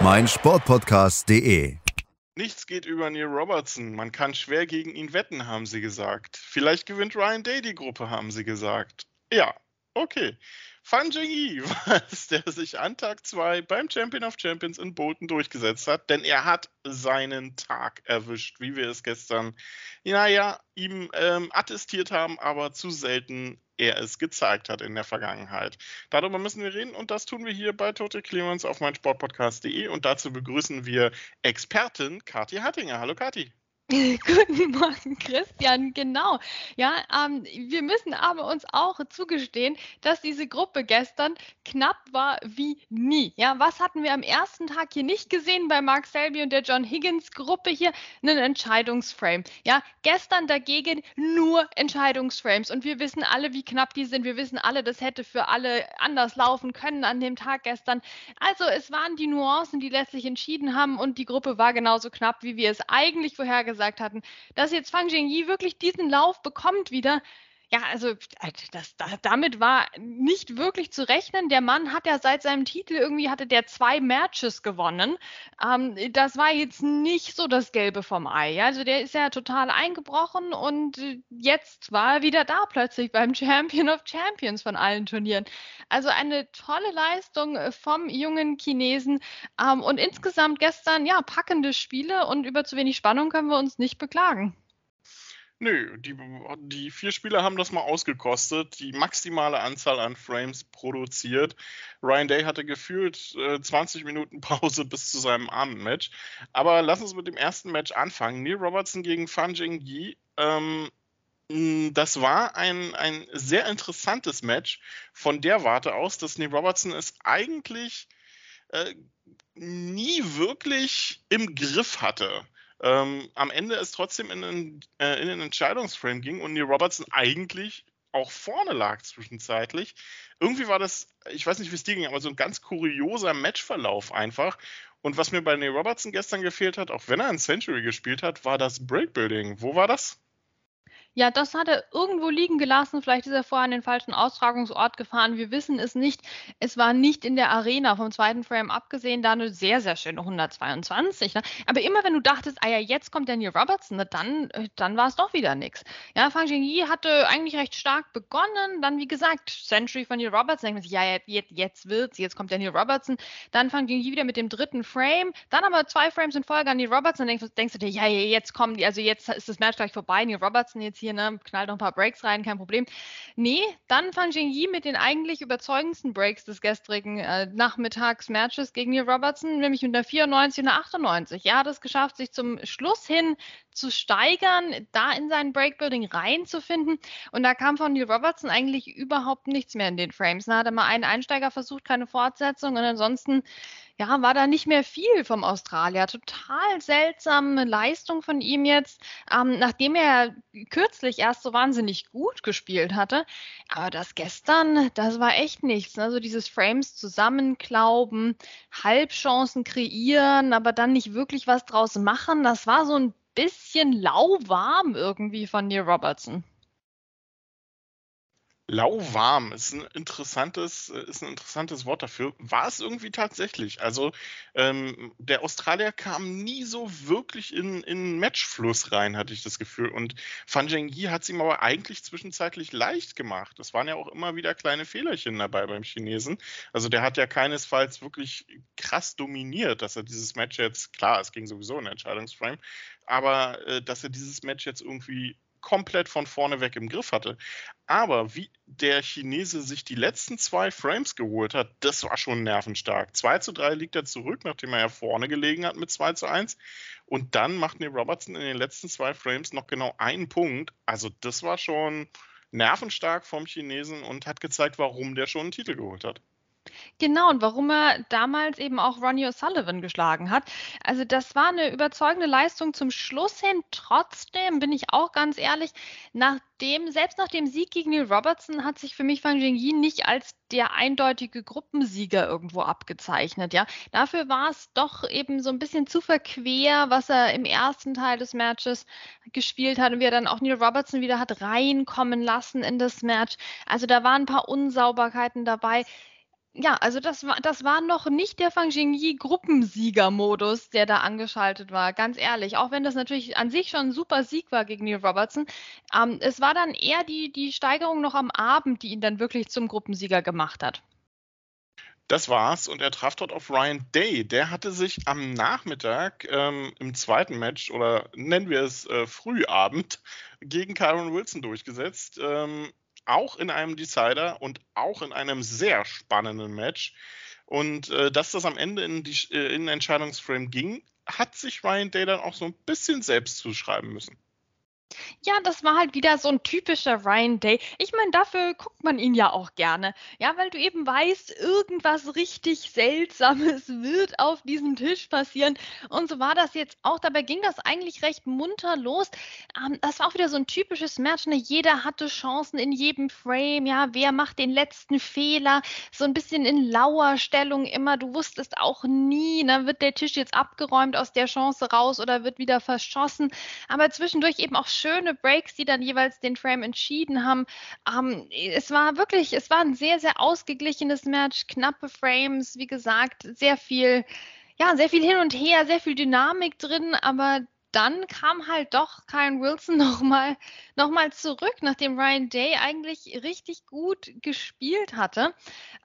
meinsportpodcast.de. Nichts geht über Neil Robertson. Man kann schwer gegen ihn wetten, haben sie gesagt. Vielleicht gewinnt Ryan Day die Gruppe, haben sie gesagt. Ja, okay. Fan Jingyi war es, der sich an Tag 2 beim Champion of Champions in Bolton durchgesetzt hat, denn er hat seinen Tag erwischt, wie wir es gestern, naja, ihm ähm, attestiert haben, aber zu selten er es gezeigt hat in der Vergangenheit. Darüber müssen wir reden und das tun wir hier bei Total Clearance auf meinsportpodcast.de und dazu begrüßen wir Expertin Kathi Hattinger. Hallo Kathi. Guten Morgen, Christian. Genau. Ja, ähm, wir müssen aber uns auch zugestehen, dass diese Gruppe gestern knapp war wie nie. Ja, was hatten wir am ersten Tag hier nicht gesehen bei Mark Selby und der John Higgins Gruppe hier? Einen Entscheidungsframe. Ja, gestern dagegen nur Entscheidungsframes und wir wissen alle, wie knapp die sind. Wir wissen alle, das hätte für alle anders laufen können an dem Tag gestern. Also es waren die Nuancen, die letztlich entschieden haben und die Gruppe war genauso knapp, wie wir es eigentlich vorhergesagt gesagt hatten, dass jetzt Fang Jingyi wirklich diesen Lauf bekommt wieder, ja, also äh, das, das, damit war nicht wirklich zu rechnen. Der Mann hat ja seit seinem Titel irgendwie hatte der zwei Matches gewonnen. Ähm, das war jetzt nicht so das Gelbe vom Ei. Ja? Also der ist ja total eingebrochen und jetzt war er wieder da plötzlich beim Champion of Champions von allen Turnieren. Also eine tolle Leistung vom jungen Chinesen ähm, und insgesamt gestern ja packende Spiele und über zu wenig Spannung können wir uns nicht beklagen. Nö, die, die vier Spieler haben das mal ausgekostet, die maximale Anzahl an Frames produziert. Ryan Day hatte gefühlt äh, 20 Minuten Pause bis zu seinem Abendmatch. Aber lass uns mit dem ersten Match anfangen. Neil Robertson gegen Fan Jingyi. Ähm, das war ein, ein sehr interessantes Match von der Warte aus, dass Neil Robertson es eigentlich äh, nie wirklich im Griff hatte ähm, am Ende es trotzdem in den, äh, in den Entscheidungsframe ging und Neil Robertson eigentlich auch vorne lag zwischenzeitlich. Irgendwie war das, ich weiß nicht, wie es dir ging, aber so ein ganz kurioser Matchverlauf einfach. Und was mir bei Neil Robertson gestern gefehlt hat, auch wenn er ein Century gespielt hat, war das Breakbuilding. Wo war das? Ja, das hat er irgendwo liegen gelassen. Vielleicht ist er vorher an den falschen Austragungsort gefahren. Wir wissen es nicht. Es war nicht in der Arena vom zweiten Frame abgesehen. Da eine sehr, sehr schöne 122. Ne? Aber immer wenn du dachtest, ah ja, jetzt kommt Daniel Robertson, ne, dann, äh, dann war es doch wieder nichts. Ja, Fang Jingyi hatte eigentlich recht stark begonnen. Dann, wie gesagt, Century von Neil Robertson. Denkt man sich, ja, jetzt, jetzt wird's. Jetzt kommt Daniel Robertson. Dann Fang Jingyi wieder mit dem dritten Frame. Dann aber zwei Frames in Folge an Neil Robertson. Dann denkst, denkst du dir, ja, jetzt kommen die, also jetzt ist das Match gleich vorbei. Neil Robertson jetzt hier hier, ne, knallt noch ein paar Breaks rein, kein Problem. Nee, dann Fan Jingyi mit den eigentlich überzeugendsten Breaks des gestrigen äh, Nachmittags-Matches gegen Neil Robertson, nämlich mit einer 94 und einer 98. Er hat es geschafft, sich zum Schluss hin zu steigern, da in sein Breakbuilding reinzufinden. Und da kam von Neil Robertson eigentlich überhaupt nichts mehr in den Frames. Da hat er mal einen Einsteiger versucht, keine Fortsetzung. Und ansonsten ja, war da nicht mehr viel vom Australier. Total seltsame Leistung von ihm jetzt, ähm, nachdem er kürzlich erst so wahnsinnig gut gespielt hatte. Aber das gestern, das war echt nichts. Also dieses Frames zusammenklauben, Halbchancen kreieren, aber dann nicht wirklich was draus machen. Das war so ein bisschen lauwarm irgendwie von Neil Robertson. Lauwarm ist ein interessantes, äh, ist ein interessantes Wort dafür. War es irgendwie tatsächlich. Also ähm, der Australier kam nie so wirklich in, in Matchfluss rein, hatte ich das Gefühl. Und Fan Zhengyi hat es ihm aber eigentlich zwischenzeitlich leicht gemacht. Es waren ja auch immer wieder kleine Fehlerchen dabei beim Chinesen. Also der hat ja keinesfalls wirklich krass dominiert, dass er dieses Match jetzt, klar, es ging sowieso in Entscheidungsframe, aber äh, dass er dieses Match jetzt irgendwie komplett von vorne weg im Griff hatte. Aber wie der Chinese sich die letzten zwei Frames geholt hat, das war schon nervenstark. 2 zu 3 liegt er zurück, nachdem er ja vorne gelegen hat mit 2 zu 1. Und dann macht Neil Robertson in den letzten zwei Frames noch genau einen Punkt. Also das war schon nervenstark vom Chinesen und hat gezeigt, warum der schon einen Titel geholt hat. Genau, und warum er damals eben auch Ronnie O'Sullivan geschlagen hat. Also das war eine überzeugende Leistung zum Schluss hin. Trotzdem bin ich auch ganz ehrlich, nachdem, selbst nach dem Sieg gegen Neil Robertson hat sich für mich Wang Jingyi nicht als der eindeutige Gruppensieger irgendwo abgezeichnet. Ja, dafür war es doch eben so ein bisschen zu verquer, was er im ersten Teil des Matches gespielt hat und wie er dann auch Neil Robertson wieder hat reinkommen lassen in das Match. Also da waren ein paar Unsauberkeiten dabei ja, also das war, das war noch nicht der Fang Jingyi Gruppensieger-Modus, der da angeschaltet war, ganz ehrlich. Auch wenn das natürlich an sich schon ein super Sieg war gegen Neil Robertson. Ähm, es war dann eher die, die Steigerung noch am Abend, die ihn dann wirklich zum Gruppensieger gemacht hat. Das war's und er traf dort auf Ryan Day. Der hatte sich am Nachmittag ähm, im zweiten Match oder nennen wir es äh, Frühabend gegen Kyron Wilson durchgesetzt. Ähm, auch in einem Decider und auch in einem sehr spannenden Match. Und äh, dass das am Ende in, die, äh, in den Entscheidungsframe ging, hat sich Ryan Day dann auch so ein bisschen selbst zuschreiben müssen. Ja, das war halt wieder so ein typischer Ryan Day. Ich meine, dafür guckt man ihn ja auch gerne. Ja, weil du eben weißt, irgendwas richtig Seltsames wird auf diesem Tisch passieren. Und so war das jetzt auch. Dabei ging das eigentlich recht munter los. Ähm, das war auch wieder so ein typisches Match. Ne? Jeder hatte Chancen in jedem Frame. Ja, wer macht den letzten Fehler? So ein bisschen in lauer Stellung immer. Du wusstest auch nie, ne? wird der Tisch jetzt abgeräumt aus der Chance raus oder wird wieder verschossen. Aber zwischendurch eben auch schöne Breaks, die dann jeweils den Frame entschieden haben. Ähm, es war wirklich, es war ein sehr, sehr ausgeglichenes Match, knappe Frames, wie gesagt, sehr viel, ja, sehr viel hin und her, sehr viel Dynamik drin, aber dann kam halt doch Kyle Wilson nochmal noch mal zurück, nachdem Ryan Day eigentlich richtig gut gespielt hatte.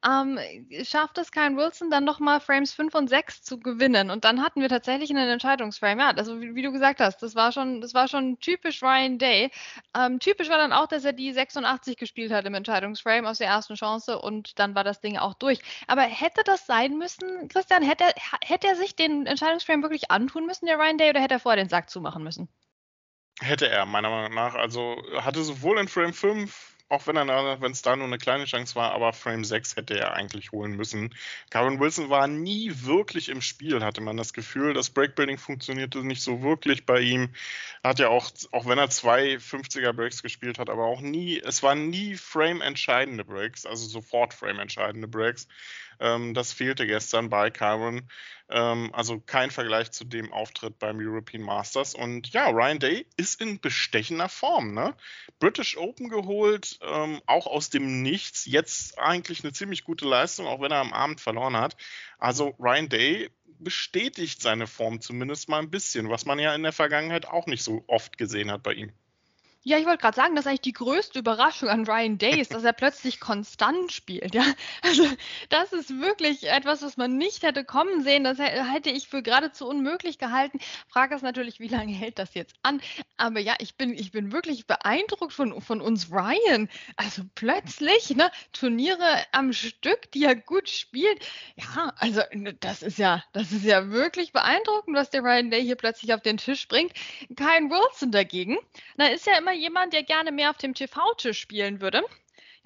Ähm, schafft es Kyle Wilson dann nochmal Frames 5 und 6 zu gewinnen. Und dann hatten wir tatsächlich einen Entscheidungsframe. Ja, also wie, wie du gesagt hast, das war schon, das war schon typisch Ryan Day. Ähm, typisch war dann auch, dass er die 86 gespielt hat im Entscheidungsframe aus der ersten Chance und dann war das Ding auch durch. Aber hätte das sein müssen, Christian, hätte, hätte er sich den Entscheidungsframe wirklich antun müssen, der Ryan Day, oder hätte er vorher den Sack Sack zumachen müssen. Hätte er, meiner Meinung nach. Also hatte sowohl in Frame 5 auch wenn es da nur eine kleine Chance war, aber Frame 6 hätte er eigentlich holen müssen. Karen Wilson war nie wirklich im Spiel, hatte man das Gefühl. Das Breakbuilding funktionierte nicht so wirklich bei ihm. Hat ja auch, auch wenn er zwei 50er Breaks gespielt hat, aber auch nie, es waren nie Frame-entscheidende Breaks, also sofort Frame-entscheidende Breaks. Ähm, das fehlte gestern bei Kyron. Ähm, also kein Vergleich zu dem Auftritt beim European Masters. Und ja, Ryan Day ist in bestechender Form. Ne? British Open geholt, ähm, auch aus dem Nichts. Jetzt eigentlich eine ziemlich gute Leistung, auch wenn er am Abend verloren hat. Also Ryan Day bestätigt seine Form zumindest mal ein bisschen, was man ja in der Vergangenheit auch nicht so oft gesehen hat bei ihm. Ja, ich wollte gerade sagen, das ist eigentlich die größte Überraschung an Ryan Day ist, dass er plötzlich konstant spielt. Ja, also das ist wirklich etwas, was man nicht hätte kommen sehen. Das hätte ich für geradezu unmöglich gehalten. Frage ist natürlich, wie lange hält das jetzt an? Aber ja, ich bin, ich bin wirklich beeindruckt von, von uns Ryan. Also plötzlich, ne, Turniere am Stück, die er gut spielt. Ja, also das ist ja, das ist ja wirklich beeindruckend, was der Ryan Day hier plötzlich auf den Tisch bringt. Kein Wilson dagegen. Da ist ja immer immer jemand, der gerne mehr auf dem TV-Tisch spielen würde.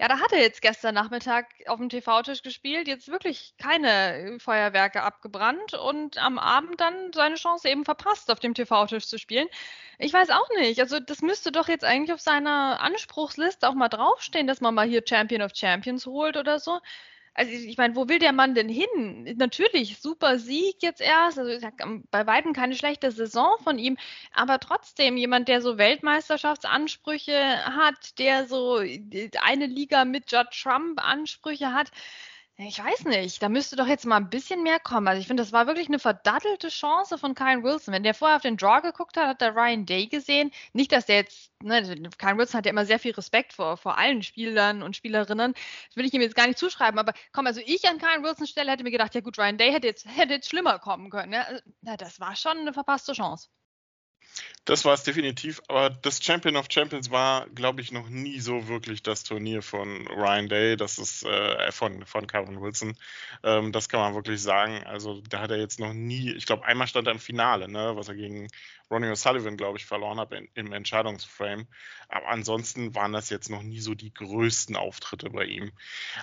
Ja, da hat er jetzt gestern Nachmittag auf dem TV-Tisch gespielt, jetzt wirklich keine Feuerwerke abgebrannt und am Abend dann seine Chance eben verpasst, auf dem TV-Tisch zu spielen. Ich weiß auch nicht. Also das müsste doch jetzt eigentlich auf seiner Anspruchsliste auch mal draufstehen, dass man mal hier Champion of Champions holt oder so also ich meine, wo will der Mann denn hin? Natürlich, super Sieg jetzt erst. Also ich sag, ähm, bei weitem keine schlechte Saison von ihm, aber trotzdem jemand, der so Weltmeisterschaftsansprüche hat, der so eine Liga mit Judd Trump Ansprüche hat. Ich weiß nicht, da müsste doch jetzt mal ein bisschen mehr kommen. Also ich finde, das war wirklich eine verdattelte Chance von Kyle Wilson. Wenn der vorher auf den Draw geguckt hat, hat der Ryan Day gesehen. Nicht, dass der jetzt, ne, Kyle Wilson hat ja immer sehr viel Respekt vor, vor allen Spielern und Spielerinnen. Das will ich ihm jetzt gar nicht zuschreiben, aber komm, also ich an Kyle Wilsons Stelle hätte mir gedacht, ja gut, Ryan Day hätte jetzt, hätte jetzt schlimmer kommen können. Ja, also, das war schon eine verpasste Chance. Das war es definitiv, aber das Champion of Champions war, glaube ich, noch nie so wirklich das Turnier von Ryan Day, das ist äh, von, von Kevin Wilson. Ähm, das kann man wirklich sagen. Also da hat er jetzt noch nie, ich glaube, einmal stand er im Finale, ne, was er gegen Ronnie O'Sullivan, glaube ich, verloren hat in, im Entscheidungsframe. Aber ansonsten waren das jetzt noch nie so die größten Auftritte bei ihm.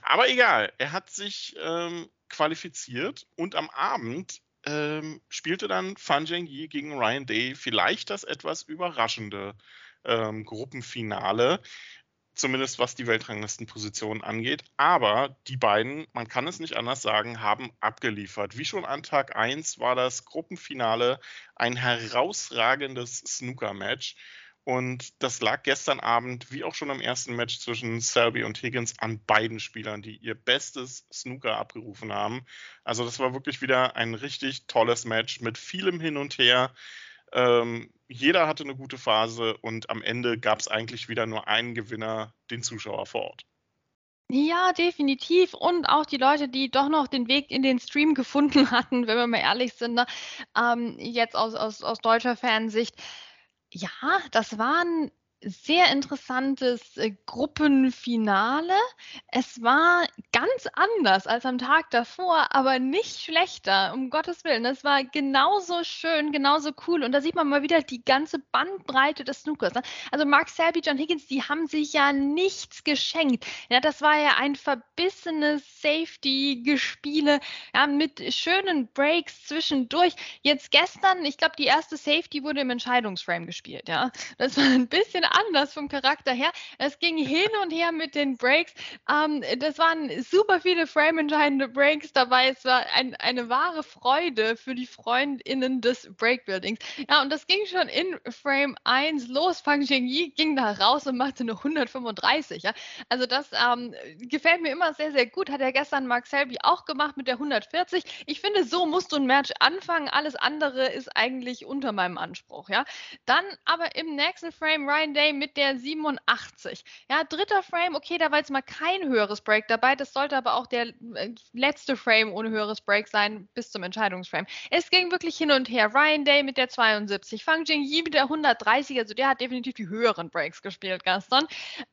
Aber egal, er hat sich ähm, qualifiziert und am Abend ähm, spielte dann Fan Zhengyi gegen Ryan Day vielleicht das etwas überraschende ähm, Gruppenfinale, zumindest was die Weltranglistenposition angeht. Aber die beiden, man kann es nicht anders sagen, haben abgeliefert. Wie schon an Tag 1 war das Gruppenfinale ein herausragendes Snooker-Match. Und das lag gestern Abend, wie auch schon im ersten Match zwischen Selby und Higgins, an beiden Spielern, die ihr bestes Snooker abgerufen haben. Also das war wirklich wieder ein richtig tolles Match mit vielem Hin und Her. Ähm, jeder hatte eine gute Phase und am Ende gab es eigentlich wieder nur einen Gewinner, den Zuschauer vor Ort. Ja, definitiv. Und auch die Leute, die doch noch den Weg in den Stream gefunden hatten, wenn wir mal ehrlich sind, ne? ähm, jetzt aus, aus, aus deutscher Fansicht ja, das waren sehr interessantes äh, Gruppenfinale. Es war ganz anders als am Tag davor, aber nicht schlechter, um Gottes Willen. Es war genauso schön, genauso cool. Und da sieht man mal wieder die ganze Bandbreite des Snookers. Ne? Also Mark Selby, John Higgins, die haben sich ja nichts geschenkt. Ja, das war ja ein verbissenes Safety-Gespiele ja, mit schönen Breaks zwischendurch. Jetzt gestern, ich glaube, die erste Safety wurde im Entscheidungsframe gespielt. Ja, das war ein bisschen anders vom Charakter her. Es ging hin und her mit den Breaks. Ähm, das waren super viele frame-entscheidende Breaks dabei. Es war ein, eine wahre Freude für die FreundInnen des Breakbuildings. Ja, und das ging schon in Frame 1 los. Fang Jingyi ging da raus und machte eine 135. Ja? Also das ähm, gefällt mir immer sehr, sehr gut. Hat er gestern Mark Selby auch gemacht mit der 140. Ich finde, so musst du ein Match anfangen. Alles andere ist eigentlich unter meinem Anspruch. Ja? Dann aber im nächsten Frame Ryan Day mit der 87. Ja, dritter Frame, okay, da war jetzt mal kein höheres Break dabei. Das sollte aber auch der äh, letzte Frame ohne höheres Break sein bis zum Entscheidungsframe. Es ging wirklich hin und her. Ryan Day mit der 72, Fang Jingyi mit der 130, also der hat definitiv die höheren Breaks gespielt gestern.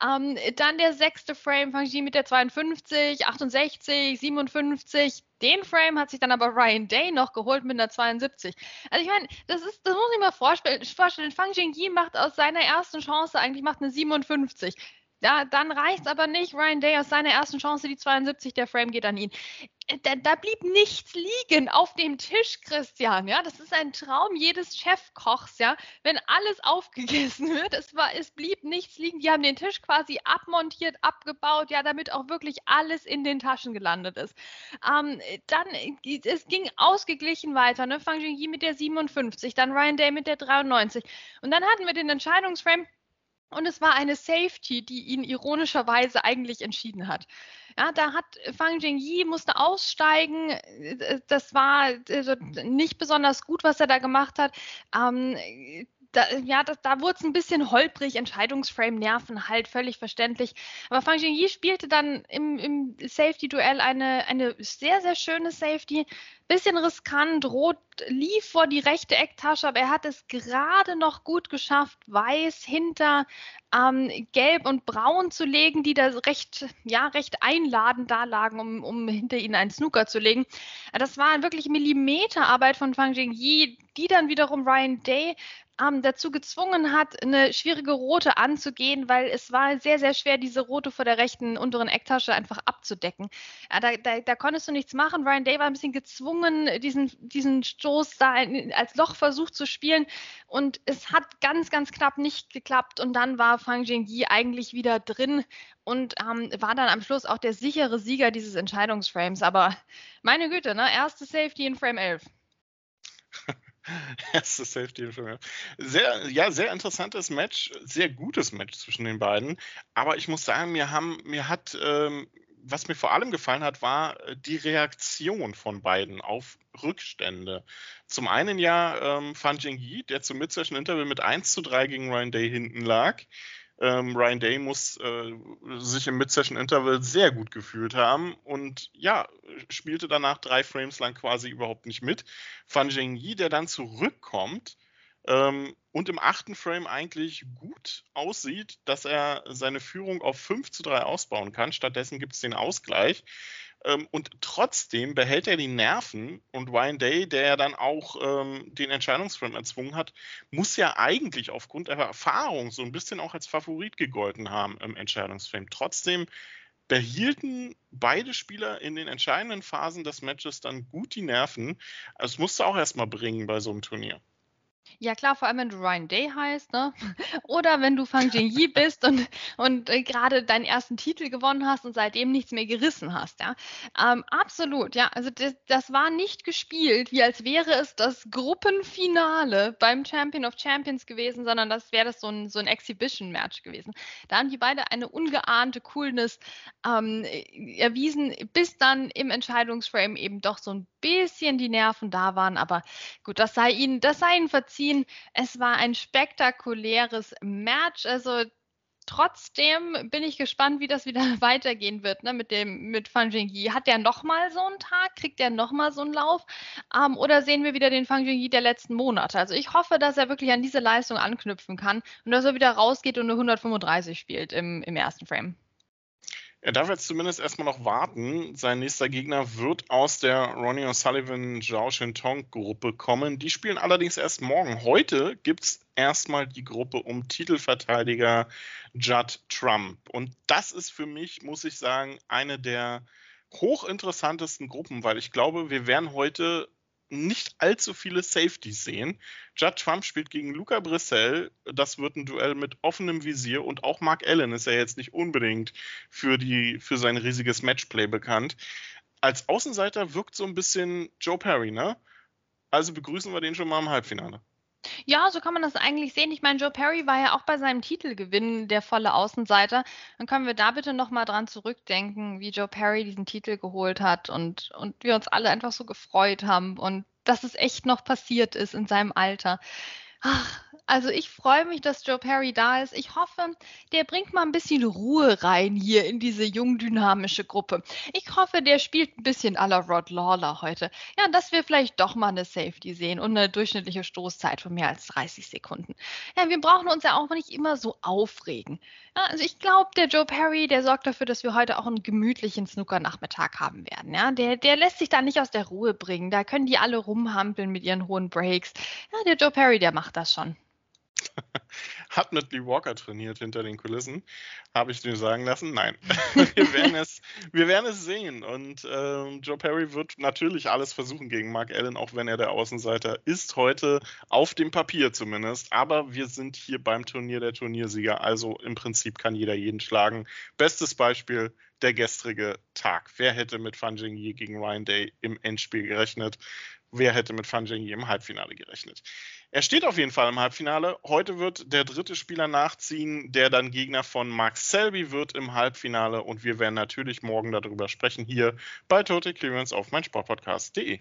Ähm, dann der sechste Frame, Fang Jingyi mit der 52, 68, 57, den Frame hat sich dann aber Ryan Day noch geholt mit einer 72. Also ich meine, das ist, das muss ich mir vorstellen. vorstellen. Fang Jingyi macht aus seiner ersten Chance eigentlich macht eine 57. Ja, dann reicht es aber nicht. Ryan Day aus seiner ersten Chance, die 72, der Frame geht an ihn. Äh, da, da, blieb nichts liegen auf dem Tisch, Christian. Ja, das ist ein Traum jedes Chefkochs, ja. Wenn alles aufgegessen wird, es war, es blieb nichts liegen. Die haben den Tisch quasi abmontiert, abgebaut, ja, damit auch wirklich alles in den Taschen gelandet ist. Ähm, dann, äh, es ging ausgeglichen weiter, ne? Fang Jingyi mit der 57, dann Ryan Day mit der 93. Und dann hatten wir den Entscheidungsframe und es war eine Safety, die ihn ironischerweise eigentlich entschieden hat. Ja, da hat Fang Jingyi musste aussteigen. Das war also nicht besonders gut, was er da gemacht hat. Ähm, da, ja, das, da wurde es ein bisschen holprig, Entscheidungsframe, Nerven halt, völlig verständlich. Aber Fang Jingyi spielte dann im, im Safety-Duell eine, eine sehr, sehr schöne Safety. Bisschen riskant, rot lief vor die rechte Ecktasche, aber er hat es gerade noch gut geschafft, weiß hinter ähm, gelb und braun zu legen, die da recht, ja, recht einladend da lagen, um, um hinter ihnen einen Snooker zu legen. Das war wirklich Millimeterarbeit von Fang Jingyi, die dann wiederum Ryan Day ähm, dazu gezwungen hat, eine schwierige rote anzugehen, weil es war sehr, sehr schwer, diese rote vor der rechten unteren Ecktasche einfach abzudecken. Ja, da, da, da, konntest du nichts machen. Ryan Day war ein bisschen gezwungen, diesen, diesen Stoß da als Lochversuch zu spielen und es hat ganz, ganz knapp nicht geklappt und dann war Fang Jingyi eigentlich wieder drin und ähm, war dann am Schluss auch der sichere Sieger dieses Entscheidungsframes. Aber meine Güte, ne? erste Safety in Frame 11. Erste Safety in Film. Sehr, ja, sehr interessantes Match, sehr gutes Match zwischen den beiden. Aber ich muss sagen, mir haben, mir hat, ähm, was mir vor allem gefallen hat, war äh, die Reaktion von beiden auf Rückstände. Zum einen ja ähm, Fan Jingyi, der zum Mid-Session Interview mit 1 zu 3 gegen Ryan Day hinten lag. Ähm, Ryan Day muss äh, sich im Mid-Session-Interval sehr gut gefühlt haben und ja, spielte danach drei Frames lang quasi überhaupt nicht mit. Fan Jingyi, der dann zurückkommt, Ähm, und im achten Frame eigentlich gut aussieht, dass er seine Führung auf 5 zu 3 ausbauen kann. Stattdessen gibt es den Ausgleich. Ähm, und trotzdem behält er die Nerven und Ryan Day, der ja dann auch ähm, den Entscheidungsframe erzwungen hat, muss ja eigentlich aufgrund der Erfahrung so ein bisschen auch als Favorit gegolten haben im Entscheidungsframe. Trotzdem behielten beide Spieler in den entscheidenden Phasen des Matches dann gut die Nerven. Also, das musst du auch erstmal bringen bei so einem Turnier. Ja klar, vor allem wenn du Ryan Day heißt, ne? Oder wenn du Fang Jingyi bist und, und äh, gerade deinen ersten Titel gewonnen hast und seitdem nichts mehr gerissen hast, ja. Ähm, absolut, ja. Also das, das war nicht gespielt, wie als wäre es das Gruppenfinale beim Champion of Champions gewesen, sondern das wäre das so ein, so ein Exhibition-Match gewesen. Da haben die beide eine ungeahnte Coolness ähm, erwiesen, bis dann im Entscheidungsframe eben doch so ein bisschen die Nerven da waren. Aber gut, das sei ihnen, das sei ihnen verziehen. Es war ein spektakuläres Match. Also trotzdem bin ich gespannt, wie das wieder weitergehen wird ne, mit dem mit Fang Jingyi. Hat der nochmal so einen Tag? Kriegt der nochmal so einen Lauf? Ähm, oder sehen wir wieder den Fang Jingyi der letzten Monate? Also ich hoffe, dass er wirklich an diese Leistung anknüpfen kann und dass er wieder rausgeht und eine 135 spielt im, im ersten Frame. Er darf jetzt zumindest erstmal noch warten. Sein nächster Gegner wird aus der Ronnie O'Sullivan Zhao Shintong Gruppe kommen. Die spielen allerdings erst morgen. Heute gibt es erstmal die Gruppe um Titelverteidiger Judd Trump. Und das ist für mich, muss ich sagen, eine der hochinteressantesten Gruppen, weil ich glaube, wir werden heute nicht allzu viele Safeties sehen. Judd Trump spielt gegen Luca Brissell. Das wird ein Duell mit offenem Visier und auch Mark Allen ist ja jetzt nicht unbedingt für, die, für sein riesiges Matchplay bekannt. Als Außenseiter wirkt so ein bisschen Joe Perry, ne? Also begrüßen wir den schon mal im Halbfinale. Ja, so kann man das eigentlich sehen. Ich meine, Joe Perry war ja auch bei seinem Titelgewinn der volle Außenseiter. Dann können wir da bitte nochmal dran zurückdenken, wie Joe Perry diesen Titel geholt hat und, und wir uns alle einfach so gefreut haben und dass es echt noch passiert ist in seinem Alter. Ach, also ich freue mich, dass Joe Perry da ist. Ich hoffe, der bringt mal ein bisschen Ruhe rein hier in diese jung dynamische Gruppe. Ich hoffe, der spielt ein bisschen à la Rod Lawler heute. Ja, dass wir vielleicht doch mal eine Safety sehen und eine durchschnittliche Stoßzeit von mehr als 30 Sekunden. Ja, wir brauchen uns ja auch nicht immer so aufregen. Ja, also ich glaube, der Joe Perry, der sorgt dafür, dass wir heute auch einen gemütlichen Snooker-Nachmittag haben werden. Ja, der, der lässt sich da nicht aus der Ruhe bringen. Da können die alle rumhampeln mit ihren hohen Breaks. Ja, der Joe Perry, der macht das schon. Hat mit Lee Walker trainiert hinter den Kulissen. Habe ich dir sagen lassen? Nein. wir, werden es, wir werden es sehen. Und äh, Joe Perry wird natürlich alles versuchen gegen Mark Allen, auch wenn er der Außenseiter ist heute, auf dem Papier zumindest. Aber wir sind hier beim Turnier der Turniersieger. Also im Prinzip kann jeder jeden schlagen. Bestes Beispiel der gestrige Tag. Wer hätte mit Fan Jingyi gegen Ryan Day im Endspiel gerechnet? Wer hätte mit Fan Jingyi im Halbfinale gerechnet? Er steht auf jeden Fall im Halbfinale. Heute wird der dritte Spieler nachziehen, der dann Gegner von Mark Selby wird im Halbfinale. Und wir werden natürlich morgen darüber sprechen hier bei Total Clearance auf meinsportpodcast.de.